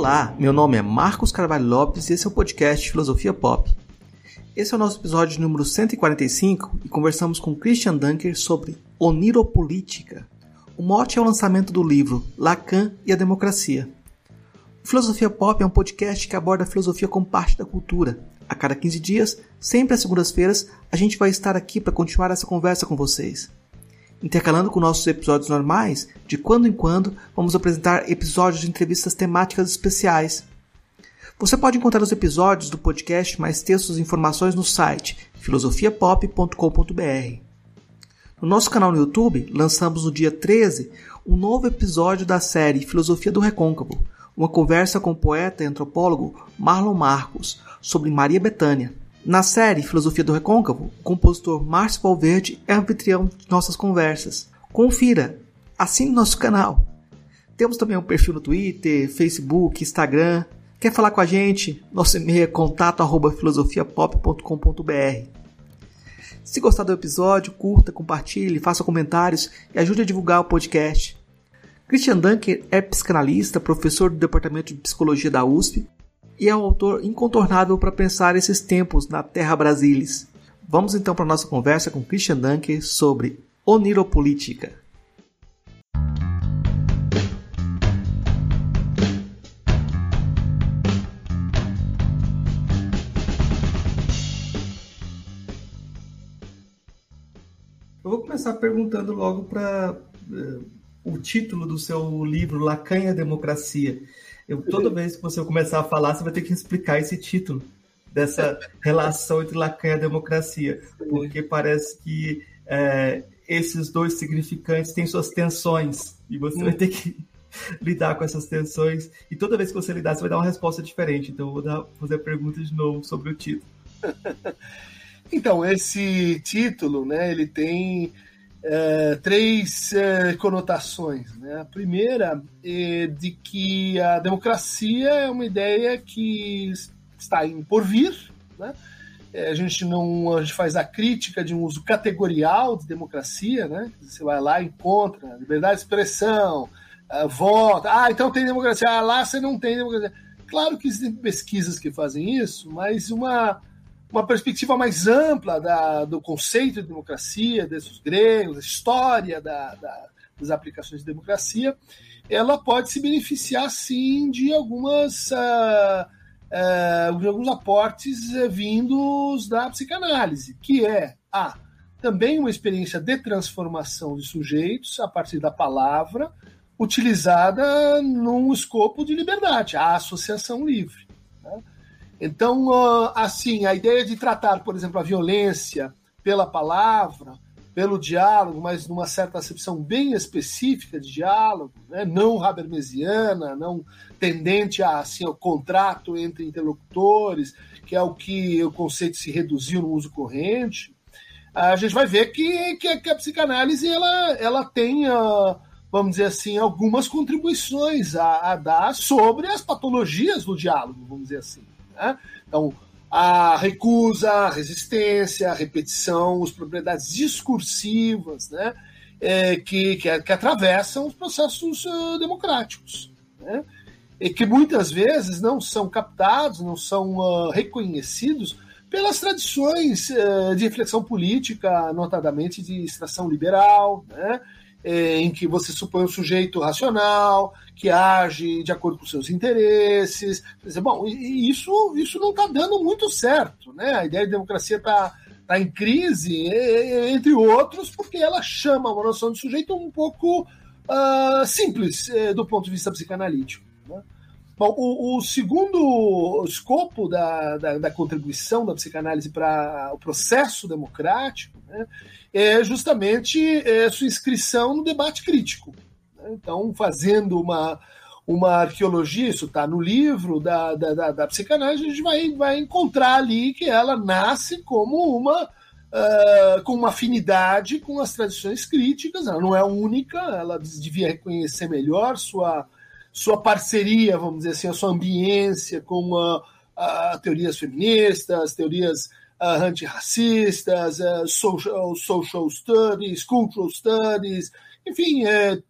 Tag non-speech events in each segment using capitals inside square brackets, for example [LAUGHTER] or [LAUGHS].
Olá, meu nome é Marcos Carvalho Lopes e esse é o podcast Filosofia Pop. Esse é o nosso episódio número 145 e conversamos com Christian Dunker sobre oniropolítica. O mote é o lançamento do livro Lacan e a Democracia. O Filosofia Pop é um podcast que aborda a filosofia como parte da cultura. A cada 15 dias, sempre às segundas-feiras, a gente vai estar aqui para continuar essa conversa com vocês. Intercalando com nossos episódios normais, de quando em quando vamos apresentar episódios de entrevistas temáticas especiais. Você pode encontrar os episódios do podcast, mais textos e informações no site filosofiapop.com.br. No nosso canal no YouTube, lançamos no dia 13 um novo episódio da série Filosofia do Recôncavo, uma conversa com o poeta e antropólogo Marlon Marcos sobre Maria Bethânia. Na série Filosofia do Recôncavo, o compositor Márcio Valverde é anfitrião de nossas conversas. Confira, assine nosso canal. Temos também um perfil no Twitter, Facebook, Instagram. Quer falar com a gente? Nosso e-mail é contato@filosofiapop.com.br. Se gostar do episódio, curta, compartilhe, faça comentários e ajude a divulgar o podcast. Christian Dunker é psicanalista, professor do Departamento de Psicologia da USP e é um autor incontornável para pensar esses tempos na Terra Brasilis. Vamos então para a nossa conversa com Christian Dunker sobre oniropolítica. Eu vou começar perguntando logo para uh, o título do seu livro, Lacan e a Democracia. Eu, toda vez que você começar a falar, você vai ter que explicar esse título dessa [LAUGHS] relação entre Lacan e a democracia, porque parece que é, esses dois significantes têm suas tensões e você vai ter que [LAUGHS] lidar com essas tensões e toda vez que você lidar, você vai dar uma resposta diferente. Então, eu vou dar, fazer a pergunta de novo sobre o título. [LAUGHS] então, esse título, né, ele tem é, três é, conotações. Né? A primeira é de que a democracia é uma ideia que está em por vir. Né? É, a gente não a gente faz a crítica de um uso categorial de democracia, né? Você vai lá e encontra liberdade de expressão, uh, voto. Ah, então tem democracia. Ah, lá você não tem democracia. Claro que existem pesquisas que fazem isso, mas uma uma perspectiva mais ampla da, do conceito de democracia, desses gregos, da história da, da, das aplicações de democracia, ela pode se beneficiar, sim, de algumas. Uh, uh, alguns aportes uh, vindos da psicanálise, que é a também uma experiência de transformação de sujeitos a partir da palavra, utilizada num escopo de liberdade, a associação livre. Então, assim, a ideia de tratar, por exemplo, a violência pela palavra, pelo diálogo, mas numa certa acepção bem específica de diálogo, né? não habermesiana, não tendente a, assim, ao contrato entre interlocutores, que é o que o conceito se reduziu no uso corrente, a gente vai ver que, que, a psicanálise ela, ela tem, vamos dizer assim, algumas contribuições a, a dar sobre as patologias do diálogo, vamos dizer assim. Né? Então, a recusa, a resistência, a repetição, as propriedades discursivas né? É, que, que, que, atravessam os processos uh, democráticos. Né? E que muitas vezes não são captados, não são uh, reconhecidos pelas tradições uh, de reflexão política, notadamente de extração liberal, né? É, em que você supõe um sujeito racional, que age de acordo com seus interesses. Bom, isso, isso não está dando muito certo. Né? A ideia de democracia está tá em crise, entre outros, porque ela chama uma noção de sujeito um pouco uh, simples uh, do ponto de vista psicanalítico. Né? Bom, o, o, segundo escopo da, da, da contribuição da psicanálise para o processo democrático né, é justamente é, sua inscrição no debate crítico. Né? Então, fazendo uma, uma arqueologia, isso está no livro da, da, da, da, psicanálise, a gente vai, vai encontrar ali que ela nasce como uma. Uh, com uma afinidade com as tradições críticas, ela não é única, ela devia reconhecer melhor sua, sua parceria, vamos dizer assim, a sua ambiência com uh, uh, teorias feministas, teorias uh, antirracistas, uh, social, social studies, cultural studies, enfim, é,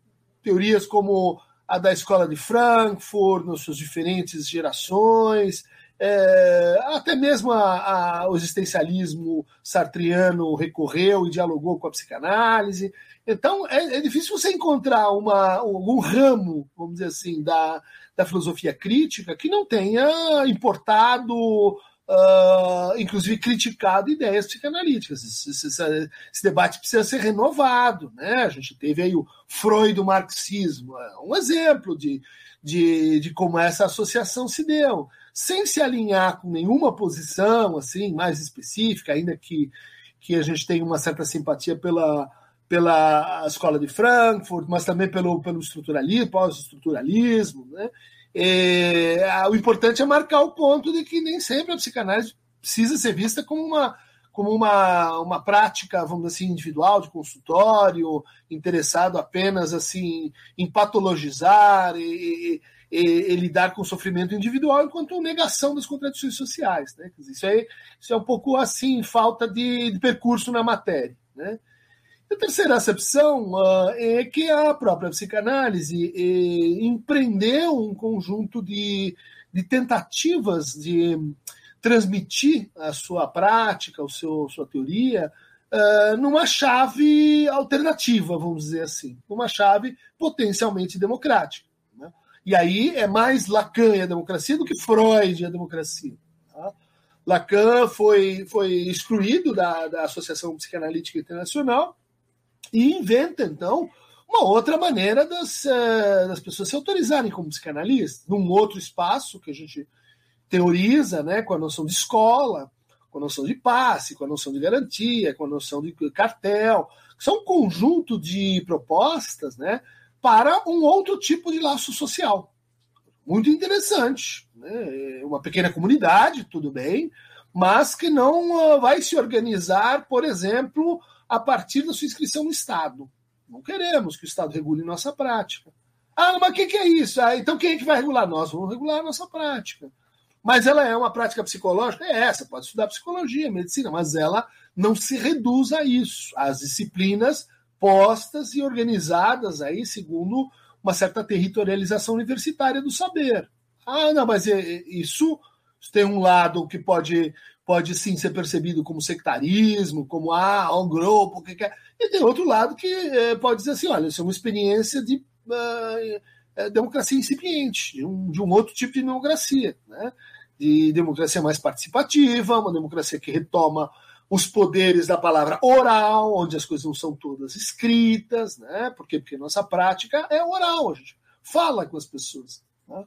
teorias como a da escola de Frankfurt, nas suas diferentes gerações, é, até mesmo a, a, o existencialismo sartriano recorreu e dialogou com a psicanálise. Então, é, é difícil você encontrar uma, um ramo, vamos dizer assim, da, da filosofia crítica que não tenha importado uh, inclusive criticado ideias psicanalíticas. Esse, esse, esse, debate precisa ser renovado. Né? A gente teve aí o Freud do marxismo, é um exemplo de, de, de como essa associação se deu, sem se alinhar com nenhuma posição assim mais específica, ainda que, que a gente tenha uma certa simpatia pela, pela escola de Frankfurt, mas também pelo, pelo estruturalismo, pós-estruturalismo, né? É, o importante é marcar o ponto de que nem sempre a psicanálise precisa ser vista como uma, como uma, uma prática, vamos dizer assim, individual, de consultório, interessado apenas assim em patologizar e, e, e lidar com o sofrimento individual, enquanto negação das contradições sociais. Né? Isso, é, isso é um pouco assim, falta de, de percurso na matéria. Né? A terceira acepção uh, é que a própria psicanálise eh, empreendeu um conjunto de, de tentativas de transmitir a sua prática, o seu, sua teoria, uh, numa chave alternativa, vamos dizer assim, uma chave potencialmente democrática. Né? E aí é mais Lacan e a democracia do que Freud e a democracia. Tá? Lacan foi, foi excluído da, da Associação Psicanalítica Internacional e inventa, então, uma outra maneira das, uh, das pessoas se autorizarem como psicanalistas, num outro espaço que a gente teoriza, né, com a noção de escola, com a noção de passe, com a noção de garantia, com a noção de cartel, que são um conjunto de propostas né, para um outro tipo de laço social. Muito interessante. Né? Uma pequena comunidade, tudo bem, mas que não uh, vai se organizar, por exemplo, a partir da sua inscrição no Estado. Não queremos que o Estado regule nossa prática. Ah, mas o que, que, é isso? Ah, então quem é que vai regular? Nós vamos regular a nossa prática. Mas ela é uma prática psicológica? É essa, pode estudar psicologia, medicina, mas ela não se reduz a isso. As disciplinas postas e organizadas aí segundo uma certa territorialização universitária do saber. Ah, não, mas isso tem um lado que pode pode sim ser percebido como sectarismo, como ah, um grupo, que quer. E tem outro lado que é, pode dizer assim: olha, isso é uma experiência de uh, democracia incipiente, de um, de um, outro tipo de democracia, né? de democracia mais participativa, uma democracia que retoma os poderes da palavra oral, onde as coisas não são todas escritas, né? Por quê? Porque nossa prática é oral, a gente fala com as pessoas. Né?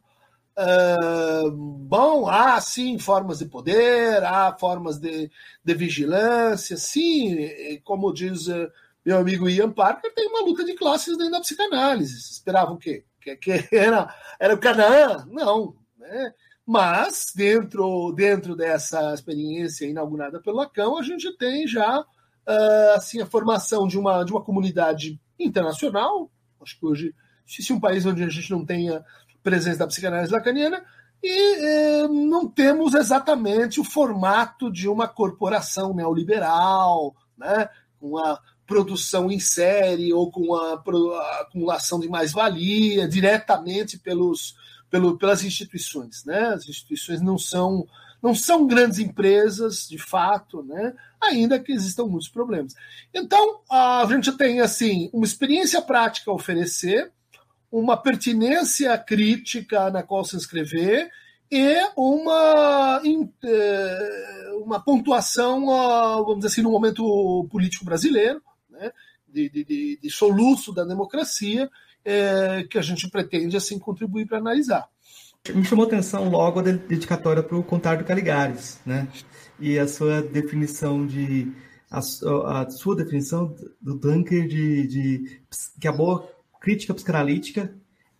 Uh, bom, há sim formas de poder, há formas de, de vigilância, sim, como diz uh, meu amigo Ian Parker, tem uma luta de classes dentro da psicanálise. Esperava o quê? Que, que [LAUGHS] era, era o Canaã? Não. Né? Mas, dentro, dentro dessa experiência inaugurada pelo Lacan, a gente tem já uh, assim, a formação de uma, de uma comunidade internacional. Acho que hoje, se um país onde a gente não tenha presença da psicanálise lacaniana, e eh, não temos exatamente o formato de uma corporação neoliberal, né, com a produção em série ou com a, a acumulação de mais-valia diretamente pelos, pelo, pelas instituições. Né? As instituições não são, não são grandes empresas, de fato, né? ainda que existam muitos problemas. Então, a gente tem assim uma experiência prática a oferecer, uma pertinência crítica na qual se inscrever e uma, é, uma pontuação, vamos dizer assim, no momento político brasileiro, né, de, de, de soluço da democracia, é, que a gente pretende assim contribuir para analisar. Me chamou atenção logo a dedicatória para o Contário Caligares, né? E a sua definição de a, a sua definição do Dunker de, de que a boa crítica psicanalítica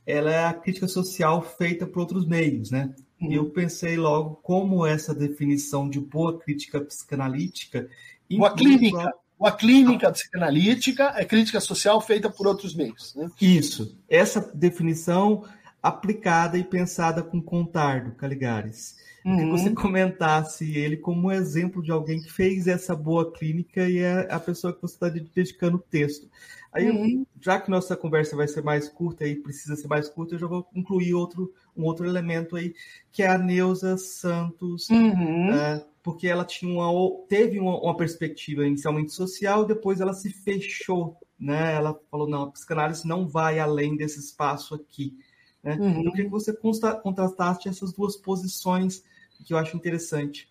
ela é a crítica social feita por outros meios, né? Uhum. E eu pensei logo como essa definição de boa crítica psicanalítica... Boa clínica, boa clínica psicanalítica é crítica social feita por outros meios, né? Isso. Essa definição aplicada e pensada com Contardo Caligares. Uhum. Que você comentasse ele como exemplo de alguém que fez essa boa clínica e é a pessoa que você está dedicando o texto. Aí, uhum. já que nossa conversa vai ser mais curta e precisa ser mais curta, eu já vou incluir outro, um outro elemento aí, que é a Neuza Santos, uhum. uh, porque ela tinha uma, teve uma, uma, perspectiva inicialmente social, depois ela se fechou, né? Ela falou, não, a psicanálise não vai além desse espaço aqui. Né? Uhum. Eu queria que você contrastasse essas duas posições que eu acho interessante.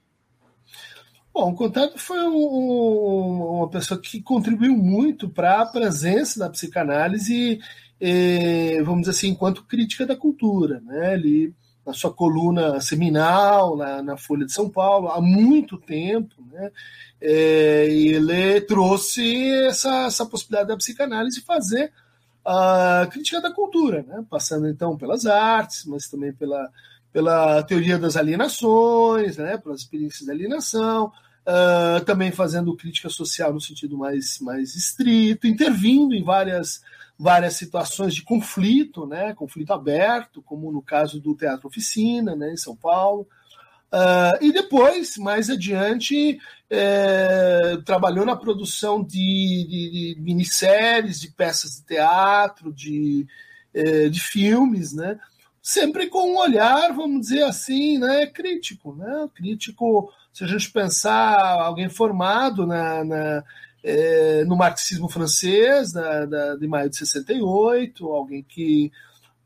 Bom, o Contato foi um, uma pessoa que contribuiu muito para a presença da psicanálise, eh, vamos dizer assim, enquanto crítica da cultura. Né? Ele, na sua coluna seminal, na, na Folha de São Paulo, há muito tempo, né? Eh, ele trouxe essa, essa possibilidade da psicanálise fazer a crítica da cultura, né? passando então pelas artes, mas também pela, pela teoria das alienações, né? pelas experiências da alienação, uh, também fazendo crítica social no sentido mais, mais estrito, intervindo em várias, várias situações de conflito, né? conflito aberto, como no caso do Teatro Oficina, né? em São Paulo. Uh, e depois, mais adiante, é, trabalhou na produção de, de, de, minisséries, de peças de teatro, de, é, de filmes, né? sempre com um olhar, vamos dizer assim, né, crítico. Né? Crítico, se a gente pensar alguém formado na, na é, no marxismo francês, da, da, de maio de 68, alguém que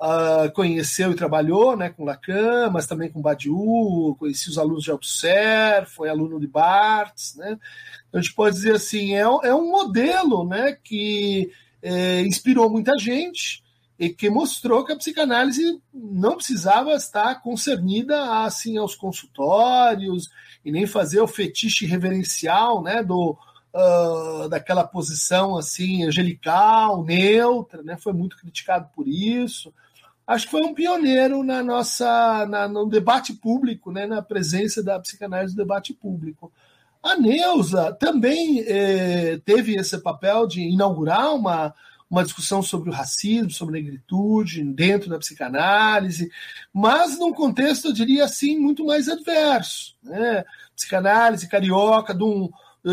uh, conheceu e trabalhou né, com Lacan, mas também com Badiou, conheci os alunos de Althusser, foi aluno de Barthes. Né? Então, a gente pode dizer assim, é, é um modelo né, que é, inspirou muita gente e que mostrou que a psicanálise não precisava estar concernida assim aos consultórios e nem fazer o fetiche reverencial né, do, uh, daquela posição assim angelical, neutra, né, foi muito criticado por isso acho que foi um pioneiro na nossa na, no debate público, né, na presença da psicanálise no debate público. A Neuza também eh, teve esse papel de inaugurar uma, uma discussão sobre o racismo, sobre a negritude, dentro da psicanálise, mas num contexto, eu diria assim, muito mais adverso. Né? Psicanálise carioca, de um,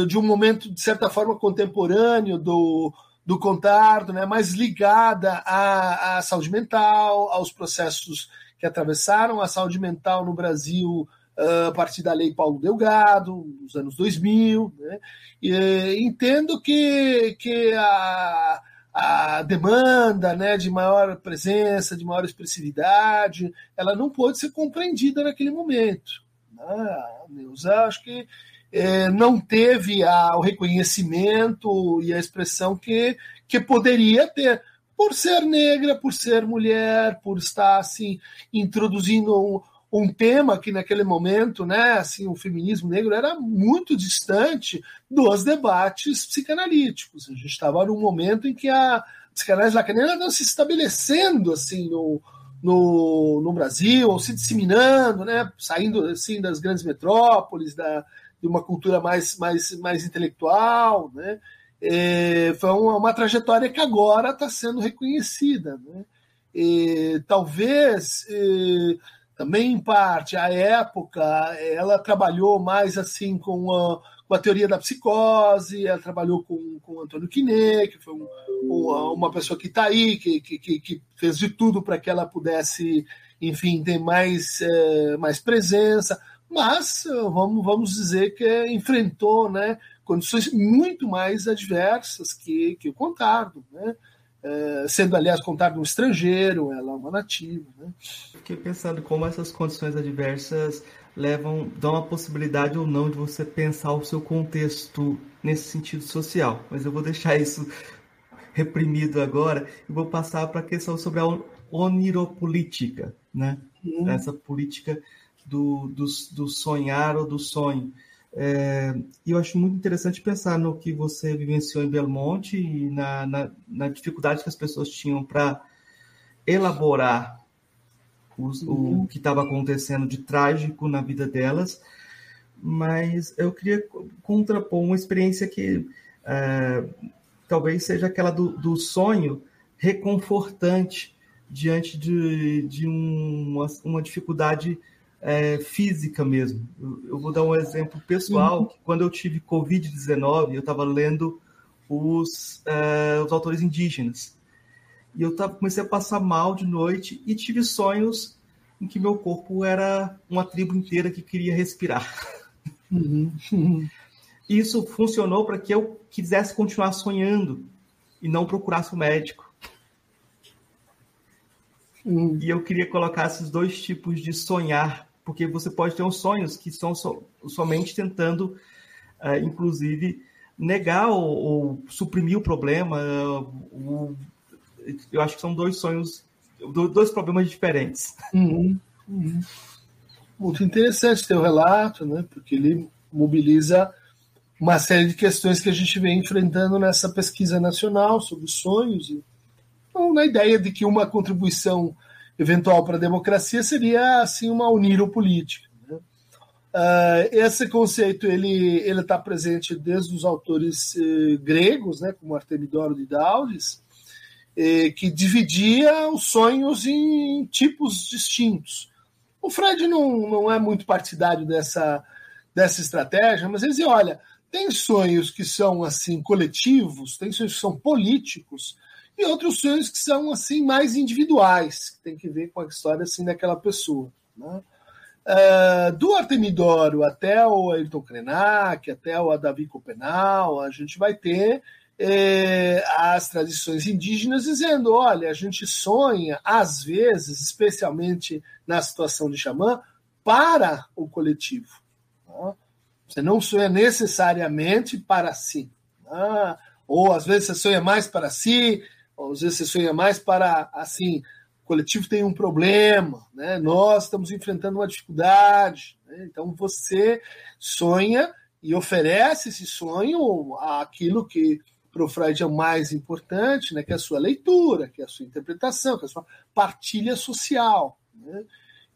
de um momento, de certa forma, contemporâneo do, do Contardo, né, mais ligada à, à saúde mental, aos processos que atravessaram a saúde mental no Brasil uh, a partir da Lei Paulo Delgado, nos anos 2000. Né, e, entendo que, que a, a demanda né, de maior presença, de maior expressividade, ela não pôde ser compreendida naquele momento. Né? A Neuza, acho que é, não teve a, o reconhecimento e a expressão que, que poderia ter, por ser negra, por ser mulher, por estar assim introduzindo um, um tema que naquele momento, né, assim, o feminismo negro era muito distante dos debates psicanalíticos. A gente estava num momento em que a psicanálise lacaniana estava se estabelecendo assim no, no, no Brasil, ou se disseminando, né, saindo assim das grandes metrópoles, da, de uma cultura mais, mais, mais intelectual, né? É, foi uma, uma, trajetória que agora está sendo reconhecida. Né? E, talvez, e, também em parte, a época, ela trabalhou mais assim com a, com a teoria da psicose, ela trabalhou com, com Antônio Quinet, que foi um, uma, pessoa que está aí, que, que, que, fez de tudo para que ela pudesse, enfim, ter mais, é, mais presença mas vamos, vamos dizer que enfrentou né, condições muito mais adversas que, que o Contardo, né? É, sendo, aliás, Contardo um estrangeiro, ela é uma nativa. Né? Fiquei pensando como essas condições adversas levam, dão a possibilidade ou não de você pensar o seu contexto nesse sentido social, mas eu vou deixar isso reprimido agora e vou passar para a questão sobre a oniropolítica, né? Hum. Essa política do, do, do sonhar ou do sonho. É, e eu acho muito interessante pensar no que você vivenciou em Belmonte e na, na, na dificuldade que as pessoas tinham para elaborar os, uhum. o que estava acontecendo de trágico na vida delas. Mas eu queria contrapor uma experiência que é, talvez seja aquela do, do sonho reconfortante diante de, de um, uma, uma, dificuldade é, física mesmo. Eu, eu, vou dar um exemplo pessoal, uhum. que quando eu tive Covid-19, eu estava lendo os, é, os autores indígenas. E eu tava, comecei a passar mal de noite e tive sonhos em que meu corpo era uma tribo inteira que queria respirar. Uhum. Isso funcionou para que eu quisesse continuar sonhando e não procurasse o um médico. Uhum. E eu queria colocar esses dois tipos de sonhar, porque você pode ter uns sonhos que são so, somente tentando, uh, inclusive, negar ou, ou, suprimir o problema. Eu acho que são dois sonhos, dois problemas diferentes. Uhum. Uhum. Muito interessante ter o relato, né? Porque ele mobiliza uma série de questões que a gente vem enfrentando nessa pesquisa nacional sobre sonhos então, na ideia de que uma contribuição eventual para a democracia seria assim uma uniropolítica. Né? Uh, esse conceito ele ele está presente desde os autores eh, gregos, né, como Artemidoro de Daulis, eh, que dividia os sonhos em tipos distintos. O Fred não, não é muito partidário dessa, dessa estratégia, mas ele dizia, olha, tem sonhos que são assim coletivos, tem sonhos que são políticos e outros sonhos que são assim mais individuais, que tem que ver com a história assim daquela pessoa. Né? Uh, do Artemidoro até o Ayrton Krenak, até o Davi Copenal, a gente vai ter eh, as tradições indígenas dizendo: olha, a gente sonha, às vezes, especialmente na situação de xamã, para o coletivo. Tá? Você não sonha necessariamente para si. Tá? Ou às vezes você sonha mais para si, às vezes você sonha mais para assim. O coletivo tem um problema, né? nós estamos enfrentando uma dificuldade. Né? Então você sonha e oferece esse sonho àquilo que para o Freud é o mais importante, né, que é a sua leitura, que é a sua interpretação, que é a sua partilha social. Né?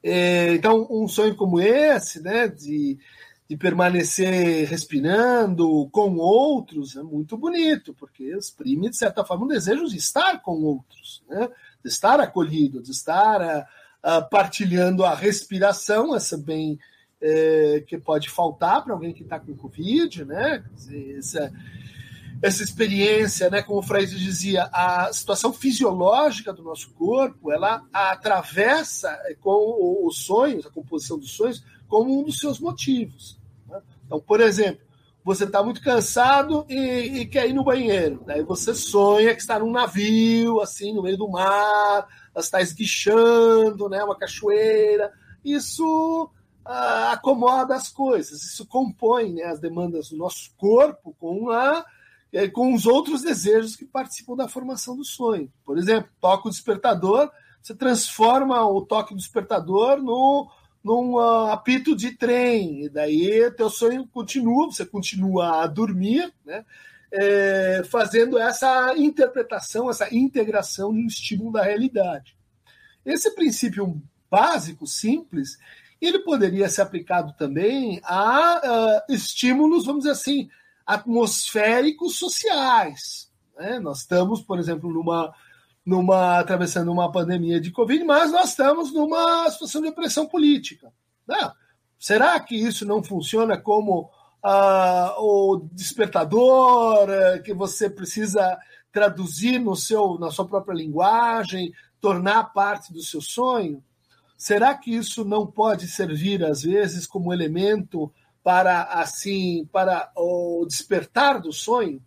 É, então, um sonho como esse, né, de, de permanecer respirando com outros, é muito bonito, porque exprime, de certa forma, um desejo de estar com outros, né, de estar acolhido, de estar a, ah, a, ah, partilhando a respiração, essa bem é, que pode faltar para alguém que está com Covid, né? Essa, essa experiência, né, como o Freud dizia, a situação fisiológica do nosso corpo, ela atravessa eh, com os sonhos, a composição dos sonhos, como um dos seus motivos. Né? Então, por exemplo, você está muito cansado e, e, quer ir no banheiro. Daí você sonha que está num navio, assim, no meio do mar, está esguichando, né, uma cachoeira. Isso ah, acomoda as coisas, isso compõe né, as demandas do nosso corpo com a com os outros desejos que participam da formação do sonho. Por exemplo, toca o despertador, você transforma o toque do despertador no, num uh, apito de trem, e daí teu sonho continua, você continua a dormir, né? É, fazendo essa interpretação, essa integração de um estímulo da realidade. Esse princípio básico, simples, ele poderia ser aplicado também a uh, estímulos, vamos dizer assim, atmosféricos sociais. Né? Nós estamos, por exemplo, numa, numa atravessando uma pandemia de Covid, mas nós estamos numa situação de pressão política. Né? Será que isso não funciona como ah, o despertador eh, que você precisa traduzir no seu, na sua própria linguagem, tornar parte do seu sonho? Será que isso não pode servir, às vezes, como elemento para assim para o despertar do sonho.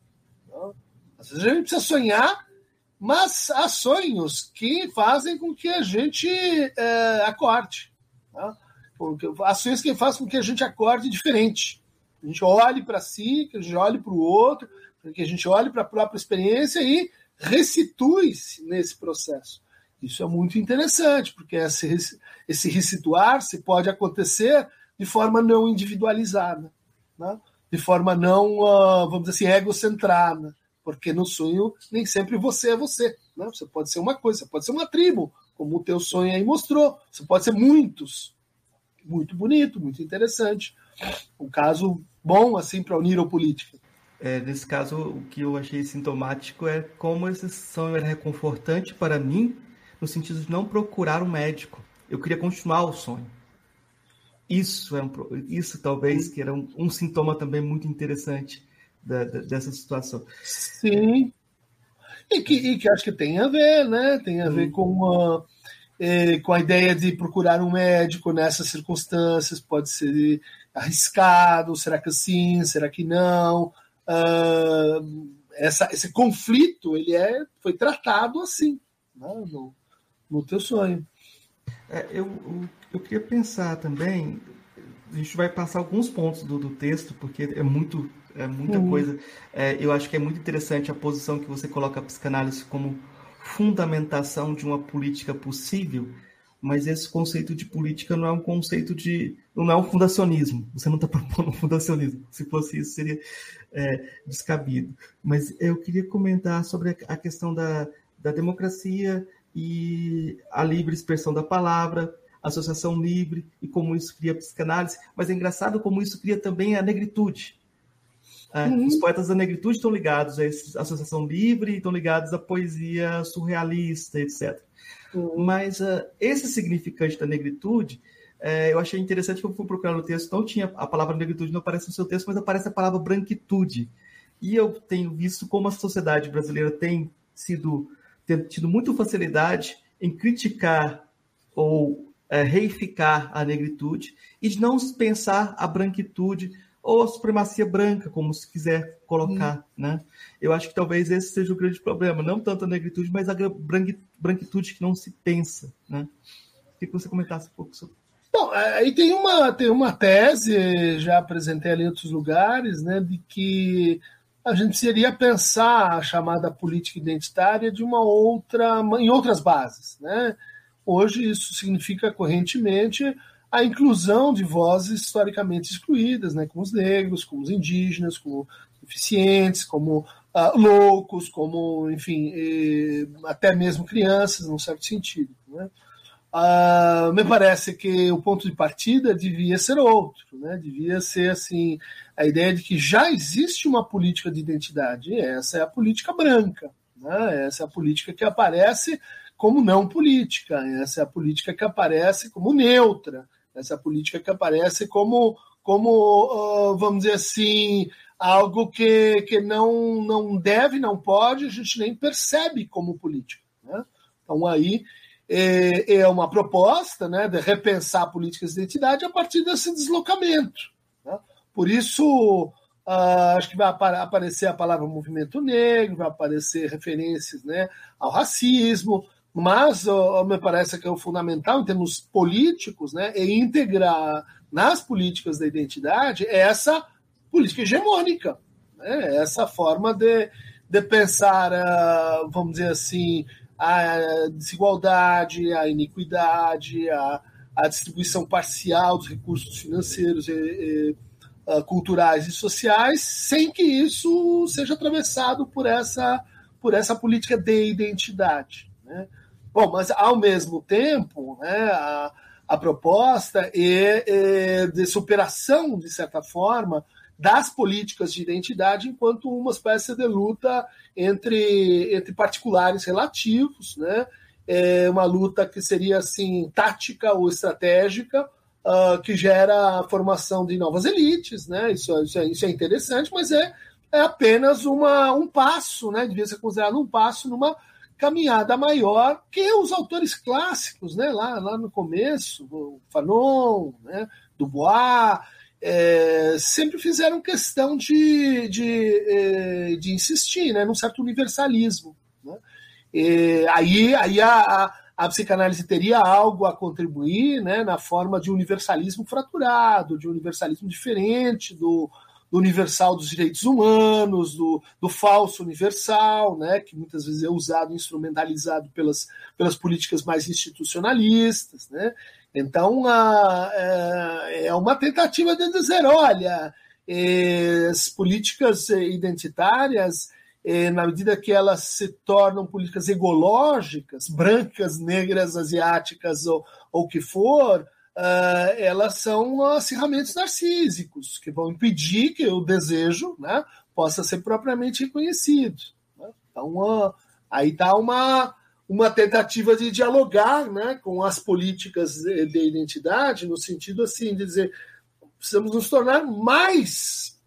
Às vezes a gente precisa sonhar, mas há sonhos que fazem com que a gente é, acorde. Não? Há sonhos que fazem com que a gente acorde diferente. A gente olhe para si, que a gente olhe para o outro, que a gente olhe para a própria experiência e restitui-se nesse processo. Isso é muito interessante, porque esse, esse resituar-se pode acontecer de forma não individualizada, né? de forma não, uh, vamos dizer assim, egocentrada, porque no sonho nem sempre você é você. Né? Você pode ser uma coisa, você pode ser uma tribo, como o teu sonho aí mostrou. Você pode ser muitos. Muito bonito, muito interessante. Um caso bom assim para unir a política. É, nesse caso, o que eu achei sintomático é como esse sonho era reconfortante para mim, no sentido de não procurar um médico. Eu queria continuar o sonho. Isso é um, isso talvez que era um, um sintoma também muito interessante da, da, dessa situação. Sim. E que, e que acho que tem a ver, né? Tem a ver com uma, eh, com a ideia de procurar um médico nessas circunstâncias, pode ser arriscado, será que sim, será que não? Uh, essa, esse conflito ele é, foi tratado assim, né? no, no teu sonho. É, eu, eu, eu, queria pensar também, a gente vai passar alguns pontos do, do texto, porque é muito é muita uhum. coisa. É, eu acho que é muito interessante a posição que você coloca a psicanálise como fundamentação de uma política possível, mas esse conceito de política não é um conceito de. não é um fundacionismo. Você não está propondo um fundacionismo. Se fosse isso, seria é, descabido. Mas eu queria comentar sobre a questão da, da democracia e a livre expressão da palavra, associação livre e como isso cria psicanálise, mas é engraçado como isso cria também a negritude. É, uhum. Os poetas da negritude estão ligados à associação livre, estão ligados à poesia surrealista, etc. Uhum. Mas uh, esse significante da negritude, uh, eu achei interessante que eu fui procurar no texto, não tinha a palavra negritude, não aparece no seu texto, mas aparece a palavra branquitude. E eu tenho visto como a sociedade brasileira tem sido tem tido muita facilidade em criticar ou é, reificar a negritude e de não pensar a branquitude ou a supremacia branca, como se quiser colocar, hum. né? Eu acho que talvez esse seja o grande problema, não tanto a negritude, mas a branquitude que não se pensa, né? Queria que você comentasse um pouco sobre Bom, aí tem uma, tem uma tese, já apresentei ali em outros lugares, né, de que a gente seria pensar a chamada política identitária de uma outra, em outras bases. Né? Hoje isso significa correntemente a inclusão de vozes historicamente excluídas, né, como os negros, como os indígenas, como deficientes, como uh, loucos, como, enfim, até mesmo crianças, num certo sentido. Né? Uh, me parece que o ponto de partida devia ser outro, né? devia ser assim a ideia de que já existe uma política de identidade, essa é a política branca, né? essa é a política que aparece como não política, essa é a política que aparece como neutra, essa política que aparece como, como uh, vamos dizer assim, algo que, que não, não deve, não pode, a gente nem percebe como política. Né? Então aí é, é uma proposta né, de repensar políticas de identidade a partir desse deslocamento. Né? Por isso, uh, acho que vai aparecer a palavra movimento negro, vai aparecer referências né, ao racismo, mas me parece que é o fundamental em termos políticos né, é integrar nas políticas da identidade essa política hegemônica, né, essa forma de, de pensar, uh, vamos dizer assim, a desigualdade, a iniquidade, a, a distribuição parcial dos recursos financeiros, e, e, uh, culturais e sociais, sem que isso seja atravessado por essa, por essa política de identidade. Né? Bom, mas ao mesmo tempo, né, a, a proposta é, é de superação, de certa forma, das políticas de identidade enquanto uma espécie de luta entre, entre particulares relativos, né? É uma luta que seria assim tática ou estratégica, uh, que gera a formação de novas elites, né? Isso, isso, é, isso é interessante, mas é, é apenas uma, um passo, né? Devia ser considerado um passo numa caminhada maior que os autores clássicos, né? Lá, lá no começo, o Fanon, né? Dubois, é, sempre fizeram questão de, de, é, de insistir né, num certo universalismo. Né? E, aí aí a, a, a, psicanálise teria algo a contribuir né, na forma de universalismo fraturado, de universalismo diferente do, do universal dos direitos humanos, do, do falso universal, né, que muitas vezes é usado, instrumentalizado pelas, pelas políticas mais institucionalistas. Né? Então, a, é, é uma tentativa de dizer: olha, as políticas identitárias, é, na medida que elas se tornam políticas egológicas, brancas, negras, asiáticas ou o que for, Uh, elas são acirramentos narcísicos, que vão impedir que o desejo né, possa ser propriamente reconhecido. Né? Então, uh, aí está uma, uma tentativa de dialogar né, com as políticas de, de identidade, no sentido assim de dizer precisamos nos tornar mais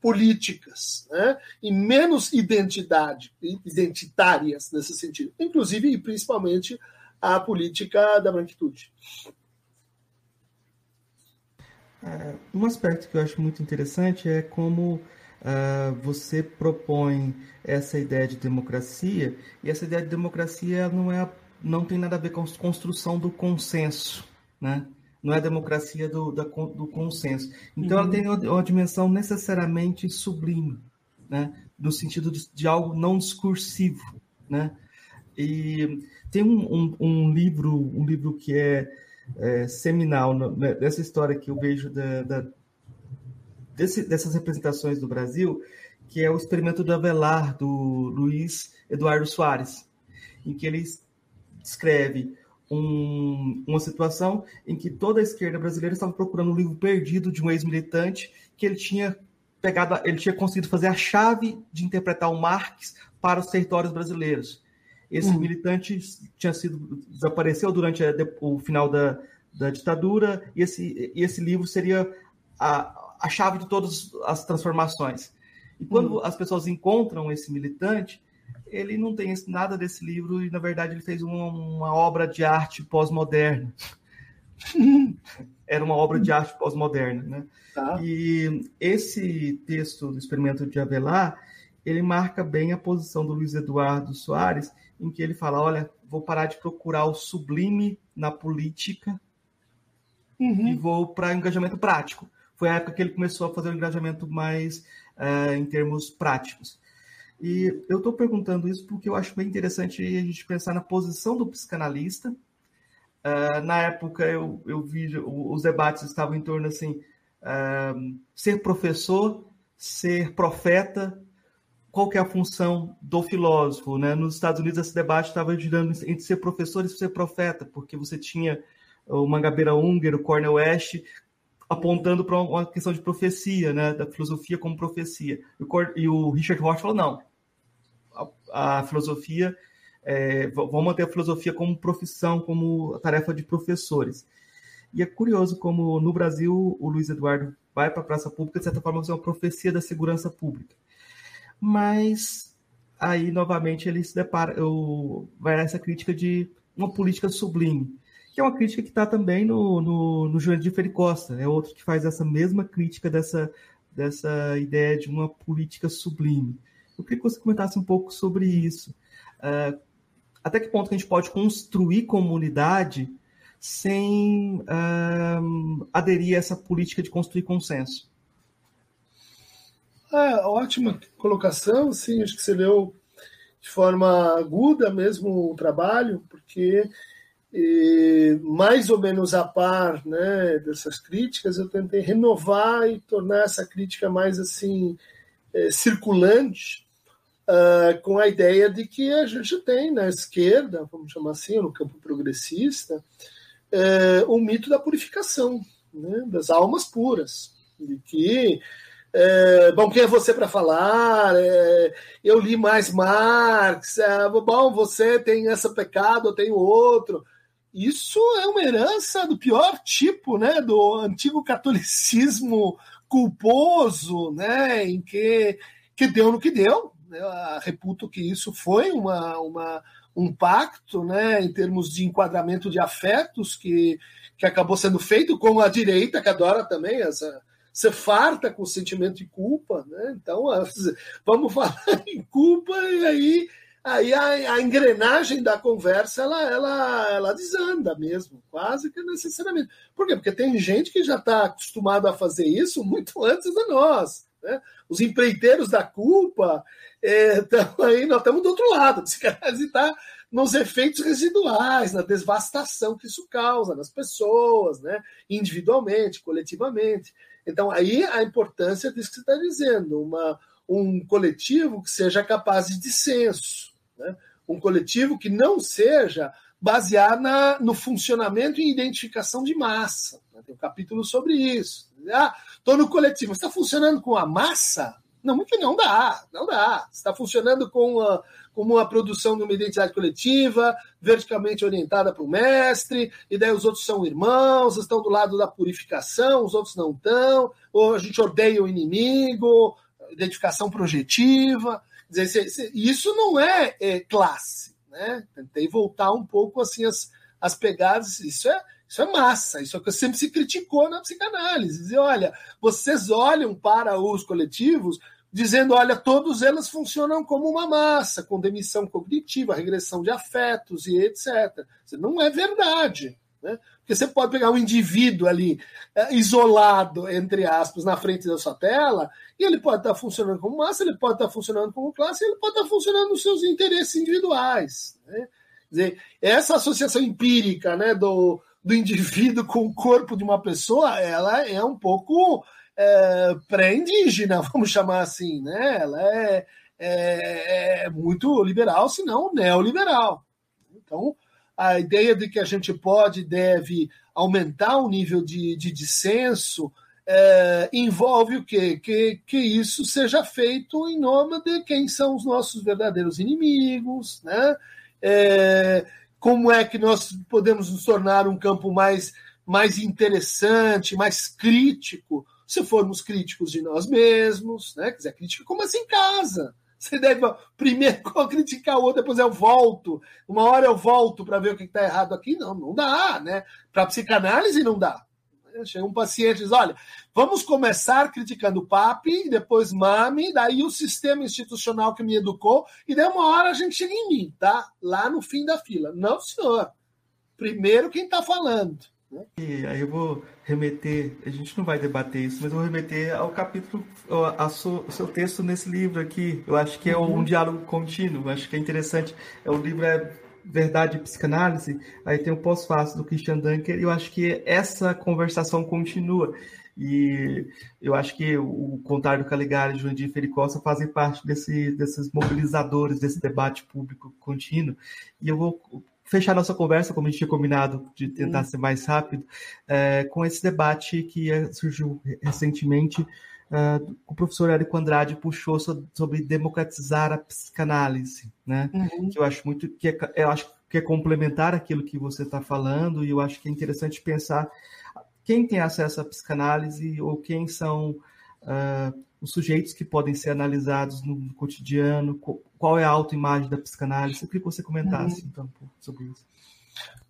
políticas né, e menos identidade, identitárias nesse sentido, inclusive e principalmente a política da branquitude. É, um aspecto que eu acho muito interessante é como uh, você propõe essa ideia de democracia, e essa ideia de democracia não, é, não tem nada a ver com a construção do consenso, né? não é a democracia do, da, do consenso. Então, uhum. ela tem uma, uma, dimensão necessariamente sublime, né? no sentido de, de algo não discursivo. Né? E tem um, um, um livro um livro que é é, seminal né, dessa história que eu vejo da, da desse, dessas representações do Brasil, que é o experimento do Avelar, do Luiz Eduardo Soares, em que ele descreve um, uma situação em que toda a esquerda brasileira estava procurando um livro perdido de um ex-militante que ele tinha pegado, ele tinha conseguido fazer a chave de interpretar o Marx para os territórios brasileiros. Esse uhum. militante tinha sido desapareceu durante a, o final da, da ditadura e esse, esse livro seria a, a chave de todas as transformações. E quando uhum. as pessoas encontram esse militante, ele não tem nada desse livro e, na verdade, ele fez uma, uma obra de arte pós-moderna. Era uma obra de arte pós-moderna. Né? Tá. E esse texto do experimento de Avelar, ele marca bem a posição do Luiz Eduardo Soares, em que ele fala: olha, vou parar de procurar o sublime na política uhum. e vou para engajamento prático. Foi a época que ele começou a fazer um engajamento mais uh, em termos práticos. E eu estou perguntando isso porque eu acho bem interessante a gente pensar na posição do psicanalista. Uh, na época eu, eu vi os debates estavam em torno assim uh, ser professor, ser profeta, qual que é a função do filósofo, né? Nos Estados Unidos esse debate estava girando entre ser professor e ser profeta, porque você tinha o Mangabeira Unger, o Cornel West apontando para uma questão de profecia, né? Da filosofia como profecia. E o Richard Roth falou não, a, a filosofia é, vamos manter a filosofia como profissão, como tarefa de professores. E é curioso como no Brasil o Luiz Eduardo vai para a praça pública, de certa forma, é uma profecia da segurança pública mas aí novamente ele se depara, eu, vai essa crítica de uma política sublime, que é uma crítica que está também no, no, no de Ferri Costa, é outro que faz essa mesma crítica dessa, dessa ideia de uma política sublime. Eu queria que você comentasse um pouco sobre isso. Uh, até que ponto que a gente pode construir comunidade sem uh, aderir a essa política de construir consenso? É, ótima colocação, sim, acho que você leu de forma aguda mesmo o trabalho, porque e, mais ou menos a par né, dessas críticas, eu tentei renovar e tornar essa crítica mais assim é, circulante, uh, com a ideia de que a gente tem na esquerda, vamos chamar assim, no campo progressista, é, o mito da purificação, né, das almas puras, de que é, bom, quem é você para falar? É, eu li mais Marx. É, bom, você tem esse pecado, eu tenho outro. Isso é uma herança do pior tipo, né? Do antigo catolicismo culposo, né? Em que, que deu no que deu. Eu reputo que isso foi uma, uma, um pacto, né? Em termos de enquadramento de afetos que, que acabou sendo feito com a direita, que adora também essa você farta com o sentimento de culpa, né? Então, [LAUGHS] vamos falar em culpa e aí, aí a, a, engrenagem da conversa ela, ela, ela desanda mesmo, quase que necessariamente. Por quê? Porque tem gente que já está acostumado a fazer isso muito [LAUGHS] antes de nós. Né? Os empreiteiros da culpa estão é, aí, nós estamos do outro lado, [LAUGHS] psicanálise está nos efeitos residuais, na devastação que isso causa nas pessoas, né? individualmente, coletivamente. Então, aí a importância disso que você está dizendo, uma, um coletivo que seja capaz de dissenso, né? um coletivo que não seja baseado na, no funcionamento e identificação de massa. Né? Tem um capítulo sobre isso. Ah, estou no coletivo. Está funcionando com a massa? Não, que não dá, não dá. Está funcionando com uma, como a produção de uma identidade coletiva, verticalmente orientada para o mestre, e daí os outros são irmãos, estão do lado da purificação, os outros não estão, ou a gente odeia o inimigo, identificação projetiva. Isso não é, é classe. Né? Tentei voltar um pouco assim as, as pegadas. Isso é, isso é massa, isso é o que sempre se criticou na psicanálise. Dizer, olha, vocês olham para os coletivos dizendo, olha, todos eles funcionam como uma massa, com demissão cognitiva, regressão de afetos e etc. Isso não é verdade. Né? Porque você pode pegar um indivíduo ali é, isolado, entre aspas, na frente da sua tela, e ele pode estar funcionando como massa, ele pode estar funcionando como classe, ele pode estar funcionando nos seus interesses individuais. Né? Quer dizer, essa associação empírica né, do, do indivíduo com o corpo de uma pessoa, ela é um pouco é, pré-indígena, [LAUGHS] vamos chamar assim, né? Ela é, é, é muito liberal, se não neoliberal. Então, a ideia de que a gente pode e deve aumentar o nível de, de dissenso é, envolve o quê? Que, que isso seja feito em nome de quem são os nossos verdadeiros inimigos, né? É, como é que nós podemos nos tornar um campo mais, mais interessante, mais crítico, se formos críticos de nós mesmos, né? Quer crítica como assim em casa. [LAUGHS] Você deve primeiro [LAUGHS] criticar o outro, depois eu volto. Uma hora eu volto para ver o que está errado aqui. Não, não dá, né? Para psicanálise não dá. Chega um paciente e diz: olha, vamos começar criticando o PAP, depois MAME, daí o sistema institucional que me educou, e daí uma hora a gente chega em mim, tá? Lá no fim da fila. Não, senhor. Primeiro quem está falando. Né? E aí eu vou remeter, a gente não vai debater isso, mas eu vou remeter ao capítulo, ao seu texto nesse livro aqui. Eu acho que é um uhum. diálogo contínuo, acho que é interessante. É o livro é Verdade e Psicanálise, aí tem o pós-fácil do Christian Dunker, e eu acho que essa conversação continua. E eu acho que o Contário Caligari e Joandir Fericosta fazem parte desse, desses mobilizadores desse debate público contínuo. E eu vou fechar nossa conversa, como a gente tinha combinado, de tentar ser mais rápido, é, com esse debate que é, surgiu recentemente uh, o professor Érico Andrade puxou sobre democratizar a psicanálise, né? Uhum. Que eu acho muito que é, eu acho que é complementar aquilo que você está falando e eu acho que é interessante pensar quem tem acesso à psicanálise ou quem são uh, os sujeitos que podem ser analisados no cotidiano, qual é a autoimagem da psicanálise. Eu queria que você comentasse uhum. então sobre isso.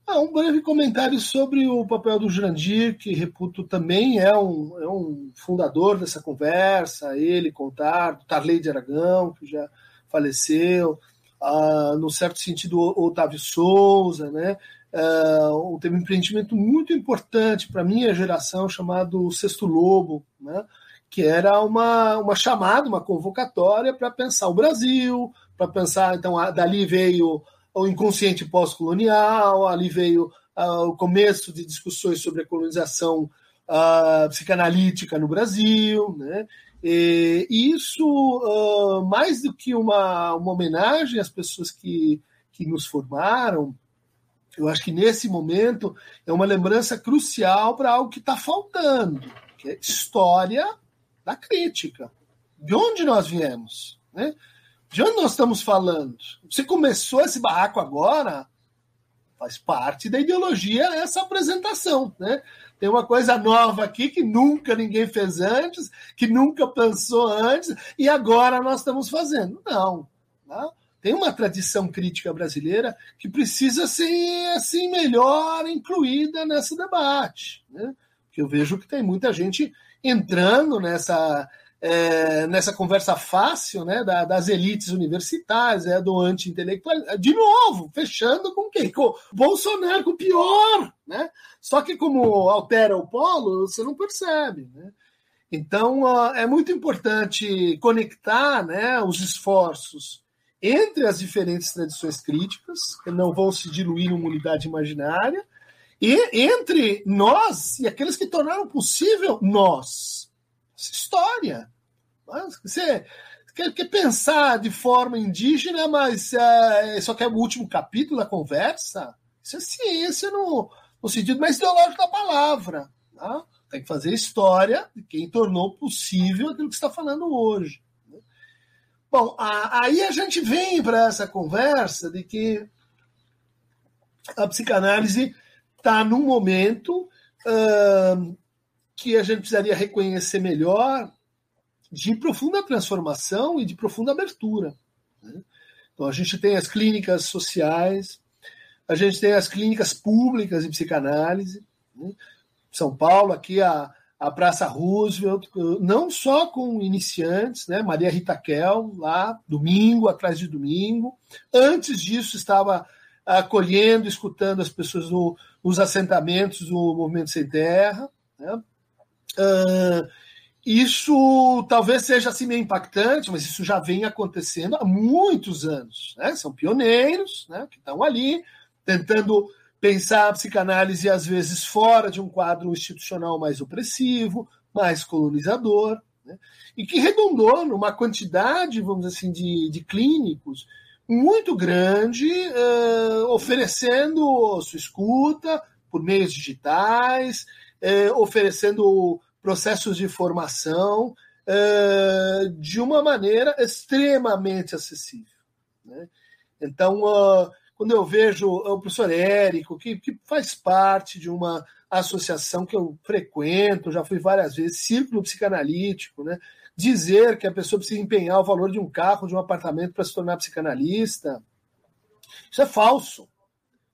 Ah, um breve comentário sobre o papel do Jurandir, que reputo também é um, é um fundador dessa conversa, ele, Contar, Tarley de Aragão, que já faleceu, ah, no certo sentido, o Otávio Souza, né? Ah, teve um empreendimento muito importante para a minha geração chamado Sexto Lobo, né? Que era uma, uma chamada, uma convocatória para pensar o Brasil, para pensar, então, dali veio o inconsciente pós-colonial, ali veio uh, o começo de discussões sobre a colonização uh, psicanalítica no Brasil, né? E isso, uh, mais do que uma, uma homenagem às pessoas que, que nos formaram, eu acho que nesse momento é uma lembrança crucial para algo que está faltando, que é história da crítica. De onde nós viemos? Né? De onde nós estamos falando? Você começou esse barraco agora, faz parte da ideologia essa apresentação, né? Tem uma coisa nova aqui que nunca ninguém fez antes, que nunca pensou antes, e agora nós estamos fazendo. Não. não. Né? Tem uma tradição crítica brasileira que precisa ser assim melhor incluída nesse debate. Né? Porque eu vejo que tem muita gente entrando nessa é, nessa conversa fácil né, da, das elites universitárias, é, do anti-intelectual, de novo, fechando com quem? Com Bolsonaro, com o pior. Né? Só que como altera o polo, você não percebe. Né? Então, é muito importante conectar né, os esforços entre as diferentes tradições críticas, que não vão se diluir numa unidade imaginária, e entre nós e aqueles que tornaram possível nós. Essa história. Você quer, quer pensar de forma indígena, mas uh, só quer o último capítulo da conversa? Isso é ciência no, no sentido mais ideológico da palavra. Tá? Tem que fazer história de quem tornou possível aquilo que está falando hoje. Bom, a, aí a gente vem para essa conversa de que a psicanálise está num momento uh, que a gente precisaria reconhecer melhor de profunda transformação e de profunda abertura. Né? Então, a gente tem as clínicas sociais, a gente tem as clínicas públicas de psicanálise. Né? São Paulo, aqui a, a Praça Roosevelt, não só com iniciantes, né? Maria Rita Kel, lá, domingo, atrás de domingo. Antes disso, estava acolhendo, escutando as pessoas no, nos assentamentos do Movimento Sem Terra. Né? Uh, isso talvez seja assim meio impactante, mas isso já vem acontecendo há muitos anos. Né? São pioneiros né, que estão ali tentando pensar a psicanálise, às vezes, fora de um quadro institucional mais opressivo, mais colonizador, né? e que redundou numa quantidade, vamos dizer assim, de, de clínicos muito grande, uh, oferecendo sua escuta por meios digitais, uh, oferecendo processos de formação uh, de uma maneira extremamente acessível. Né? Então, uh, quando eu vejo o professor Érico, que, que faz parte de uma associação que eu frequento, já fui várias vezes, Círculo Psicanalítico, né? Dizer que a pessoa precisa empenhar o valor de um carro, de um apartamento para se tornar psicanalista. Isso é falso.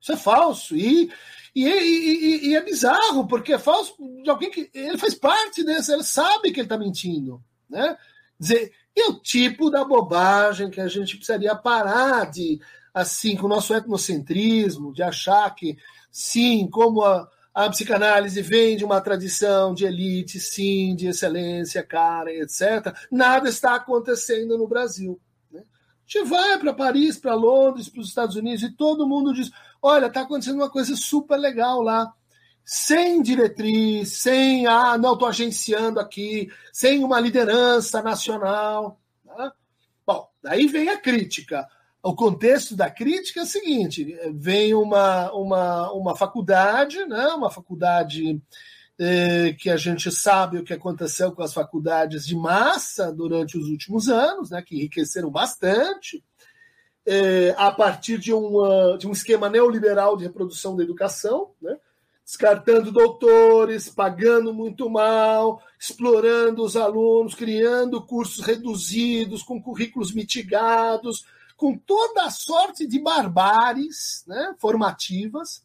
Isso é falso. E e, e, e, é bizarro, porque é falso de alguém que. Ele faz parte dessa, ele sabe que ele está mentindo. Né? Dizer, é o tipo da bobagem que a gente precisaria parar de, assim, com o nosso etnocentrismo, de achar que, sim, como a, a psicanálise vem de uma tradição de elite, sim, de excelência, cara, etc., nada está acontecendo no Brasil. Né? A gente vai para Paris, para Londres, para os Estados Unidos e todo mundo diz: olha, está acontecendo uma coisa super legal lá. Sem diretriz, sem, ah, não, estou agenciando aqui, sem uma liderança nacional. Tá? Bom, daí vem a crítica. O contexto da crítica é o seguinte: vem uma, uma, uma faculdade, né, uma faculdade eh, que a gente sabe o que aconteceu com as faculdades de massa durante os últimos anos, né, que enriqueceram bastante, é, a partir de, uma, de um esquema neoliberal de reprodução da educação, né? descartando doutores, pagando muito mal, explorando os alunos, criando cursos reduzidos, com currículos mitigados, com toda a sorte de barbáries né, formativas,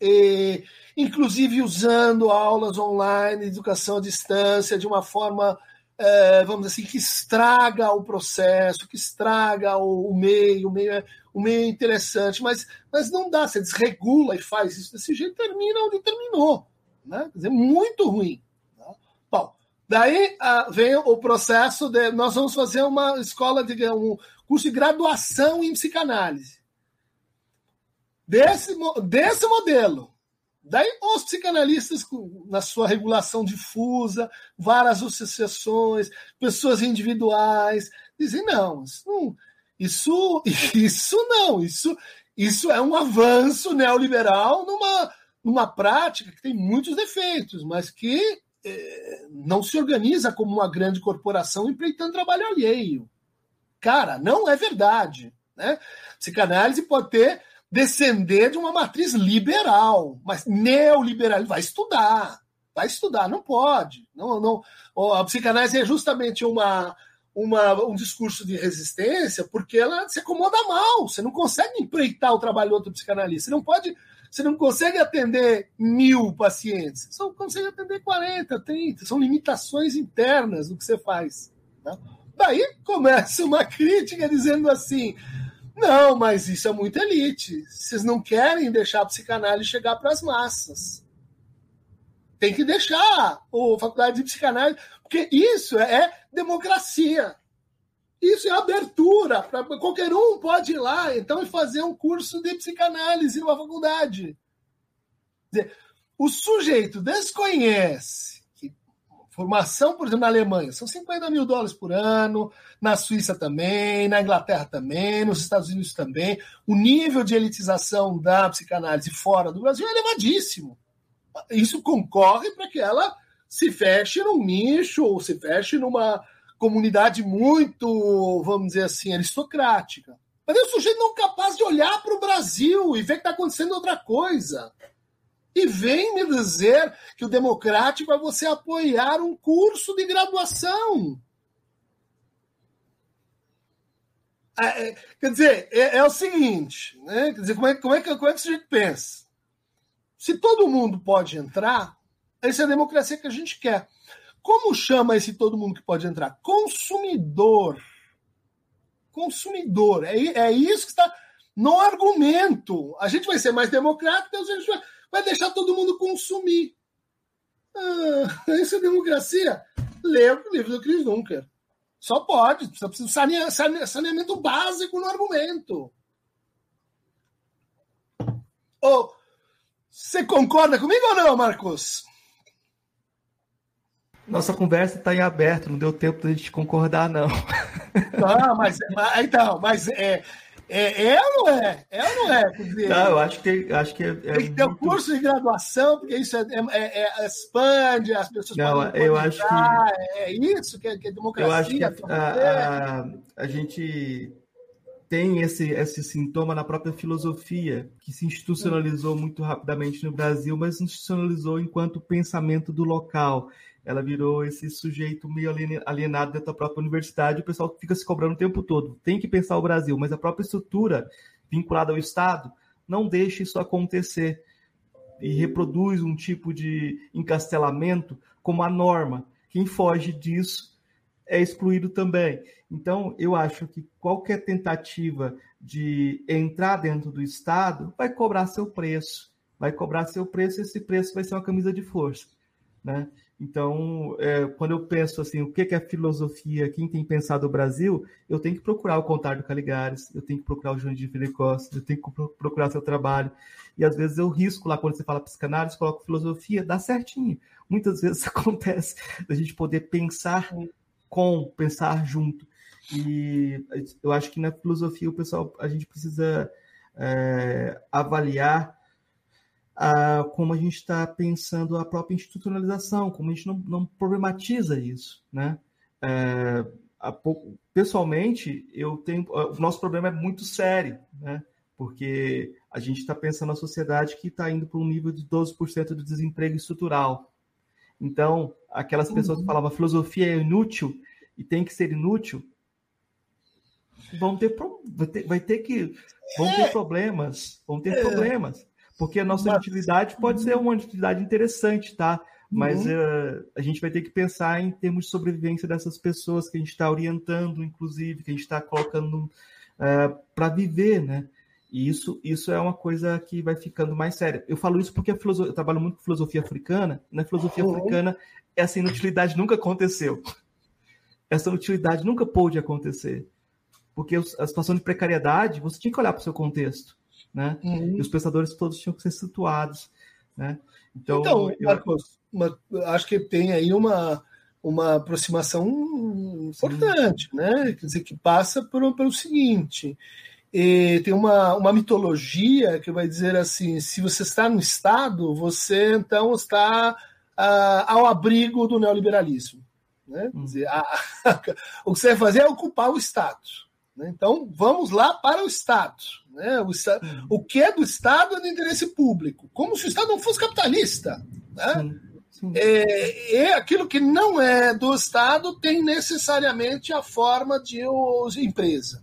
e, inclusive usando aulas online, educação à distância, de uma forma é, vamos dizer assim, que estraga o processo, que estraga o, o meio, o meio, é, o meio é interessante, mas, mas não dá, você desregula e faz isso desse jeito, termina onde terminou. Né? Quer dizer, muito ruim. Né? Bom, daí ah, vem o processo de nós vamos fazer uma escola de um curso de graduação em psicanálise. Desse, desse modelo, Daí os psicanalistas, na sua regulação difusa, várias associações, pessoas individuais, dizem, não, isso não, isso, [LAUGHS] isso não, isso, isso é um avanço neoliberal numa, numa prática que tem muitos defeitos, mas que eh, não se organiza como uma grande corporação empreitando trabalho alheio. Cara, não é verdade. Né? Psicanálise pode ter descender de uma matriz liberal, mas neoliberal. Vai estudar, vai estudar, não pode. Não, não. A psicanálise é justamente uma, uma, um discurso de resistência porque ela se acomoda mal. Você não consegue empreitar o trabalho do outro psicanalista. Você não pode. Você não consegue atender mil pacientes, você só consegue atender 40, 30. São limitações internas do que você faz. Né? Daí começa uma crítica dizendo assim: não, mas isso é muito elite. Vocês não querem deixar a psicanálise chegar para as massas. Tem que deixar a faculdade de psicanálise, porque isso é democracia. Isso é abertura. Pra, qualquer um pode ir lá então e fazer um curso de psicanálise numa faculdade. O sujeito desconhece Formação, por exemplo, na Alemanha, são 50 mil dólares por ano, na Suíça também, na Inglaterra também, nos Estados Unidos também. O nível de elitização da psicanálise fora do Brasil é elevadíssimo. Isso concorre para que ela se feche num nicho ou se feche numa comunidade muito, vamos dizer assim, aristocrática. Mas é um sujeito não capaz de olhar para o Brasil e ver que está acontecendo outra coisa. E vem me dizer que o democrático é você apoiar um curso de graduação. É, é, quer dizer, é, é, o seguinte, né? Quer dizer, como é, como, é que, como é que a gente pensa? Se todo mundo pode entrar, essa é a democracia que a gente quer. Como chama esse todo mundo que pode entrar? Consumidor. Consumidor. É, é isso que está no argumento. A gente vai ser mais democrático, a gente vai, vai deixar todo mundo consumir. Ah, isso é democracia? Lê o livro do Chris Dunker. Só pode. Precisa de saneamento básico no argumento. Oh, você concorda comigo ou não, Marcos? Nossa conversa está em aberto, não deu tempo de a gente concordar, não. Não, mas então, mas é, é, é ou não é? É ou não é? Dizer, não, eu acho que, acho que é, é tem que ter muito... um curso de graduação, porque isso é, é, é expande, as pessoas não, podem eu acho que É isso que é, que é democracia. Eu acho que a, a, a gente tem esse, esse sintoma na própria filosofia, que se institucionalizou muito rapidamente no Brasil, mas se institucionalizou enquanto pensamento do local ela virou esse sujeito meio alienado dentro da própria universidade, o pessoal fica se cobrando o tempo todo. Tem que pensar o Brasil, mas a própria estrutura vinculada ao Estado não deixa isso acontecer e reproduz um tipo de encastelamento como a norma. Quem foge disso é excluído também. Então, eu acho que qualquer tentativa de entrar dentro do Estado vai cobrar seu preço. Vai cobrar seu preço e esse preço vai ser uma camisa de força. Né? Então, é, quando eu penso assim, o que é filosofia, quem tem pensado o Brasil, eu tenho que procurar o Contar Caligares, eu tenho que procurar o João de Costa, eu tenho que procurar seu trabalho. E às vezes eu risco lá, quando você fala psicanálise, coloco filosofia, dá certinho. Muitas vezes [LAUGHS] acontece da gente poder pensar com, pensar junto. E eu acho que na filosofia o pessoal, a gente precisa é, avaliar a, como a gente está pensando a própria institucionalização, como a gente não, não problematiza isso, né? É, a, pessoalmente, eu tenho, o nosso problema é muito sério, né? Porque a gente está pensando na sociedade que está indo para um nível de 12% de desemprego estrutural. Então, aquelas pessoas que uhum. falavam a filosofia é inútil e tem que ser inútil, vão ter, vai ter, vai ter que vão ter é. problemas, vão ter problemas. Porque a nossa utilidade pode ser uma utilidade interessante, tá? Mas uhum. uh, a gente vai ter que pensar em termos de sobrevivência dessas pessoas que a gente está orientando, inclusive, que a gente está colocando uh, eh, para viver, né? E isso, isso é uma coisa que vai ficando mais séria. Eu falo isso porque eu trabalho muito com filosofia africana, e na filosofia uhum. africana essa inutilidade nunca aconteceu. Essa inutilidade nunca pôde acontecer. Porque a situação de precariedade, você tinha que olhar para o seu contexto né? Uhum. E os pensadores todos tinham que ser situados, né? Então, então eu... Marcos, uma, acho que tem aí uma, uma aproximação importante, Sim. né? Quer dizer, que passa por, pelo seguinte. tem uma, uma mitologia que vai dizer assim: se você está no Estado, você então está ah, ao abrigo do neoliberalismo. Né? Hum. Quer dizer, a, a, [LAUGHS] o que você vai fazer é ocupar o Estado. Né? Então, vamos lá para o Estado. Né? O, Estado, o que é do Estado é do interesse público, como se o Estado não fosse capitalista. Né? Sim. Sim. É, é, aquilo que não é do Estado tem necessariamente a forma de empresa.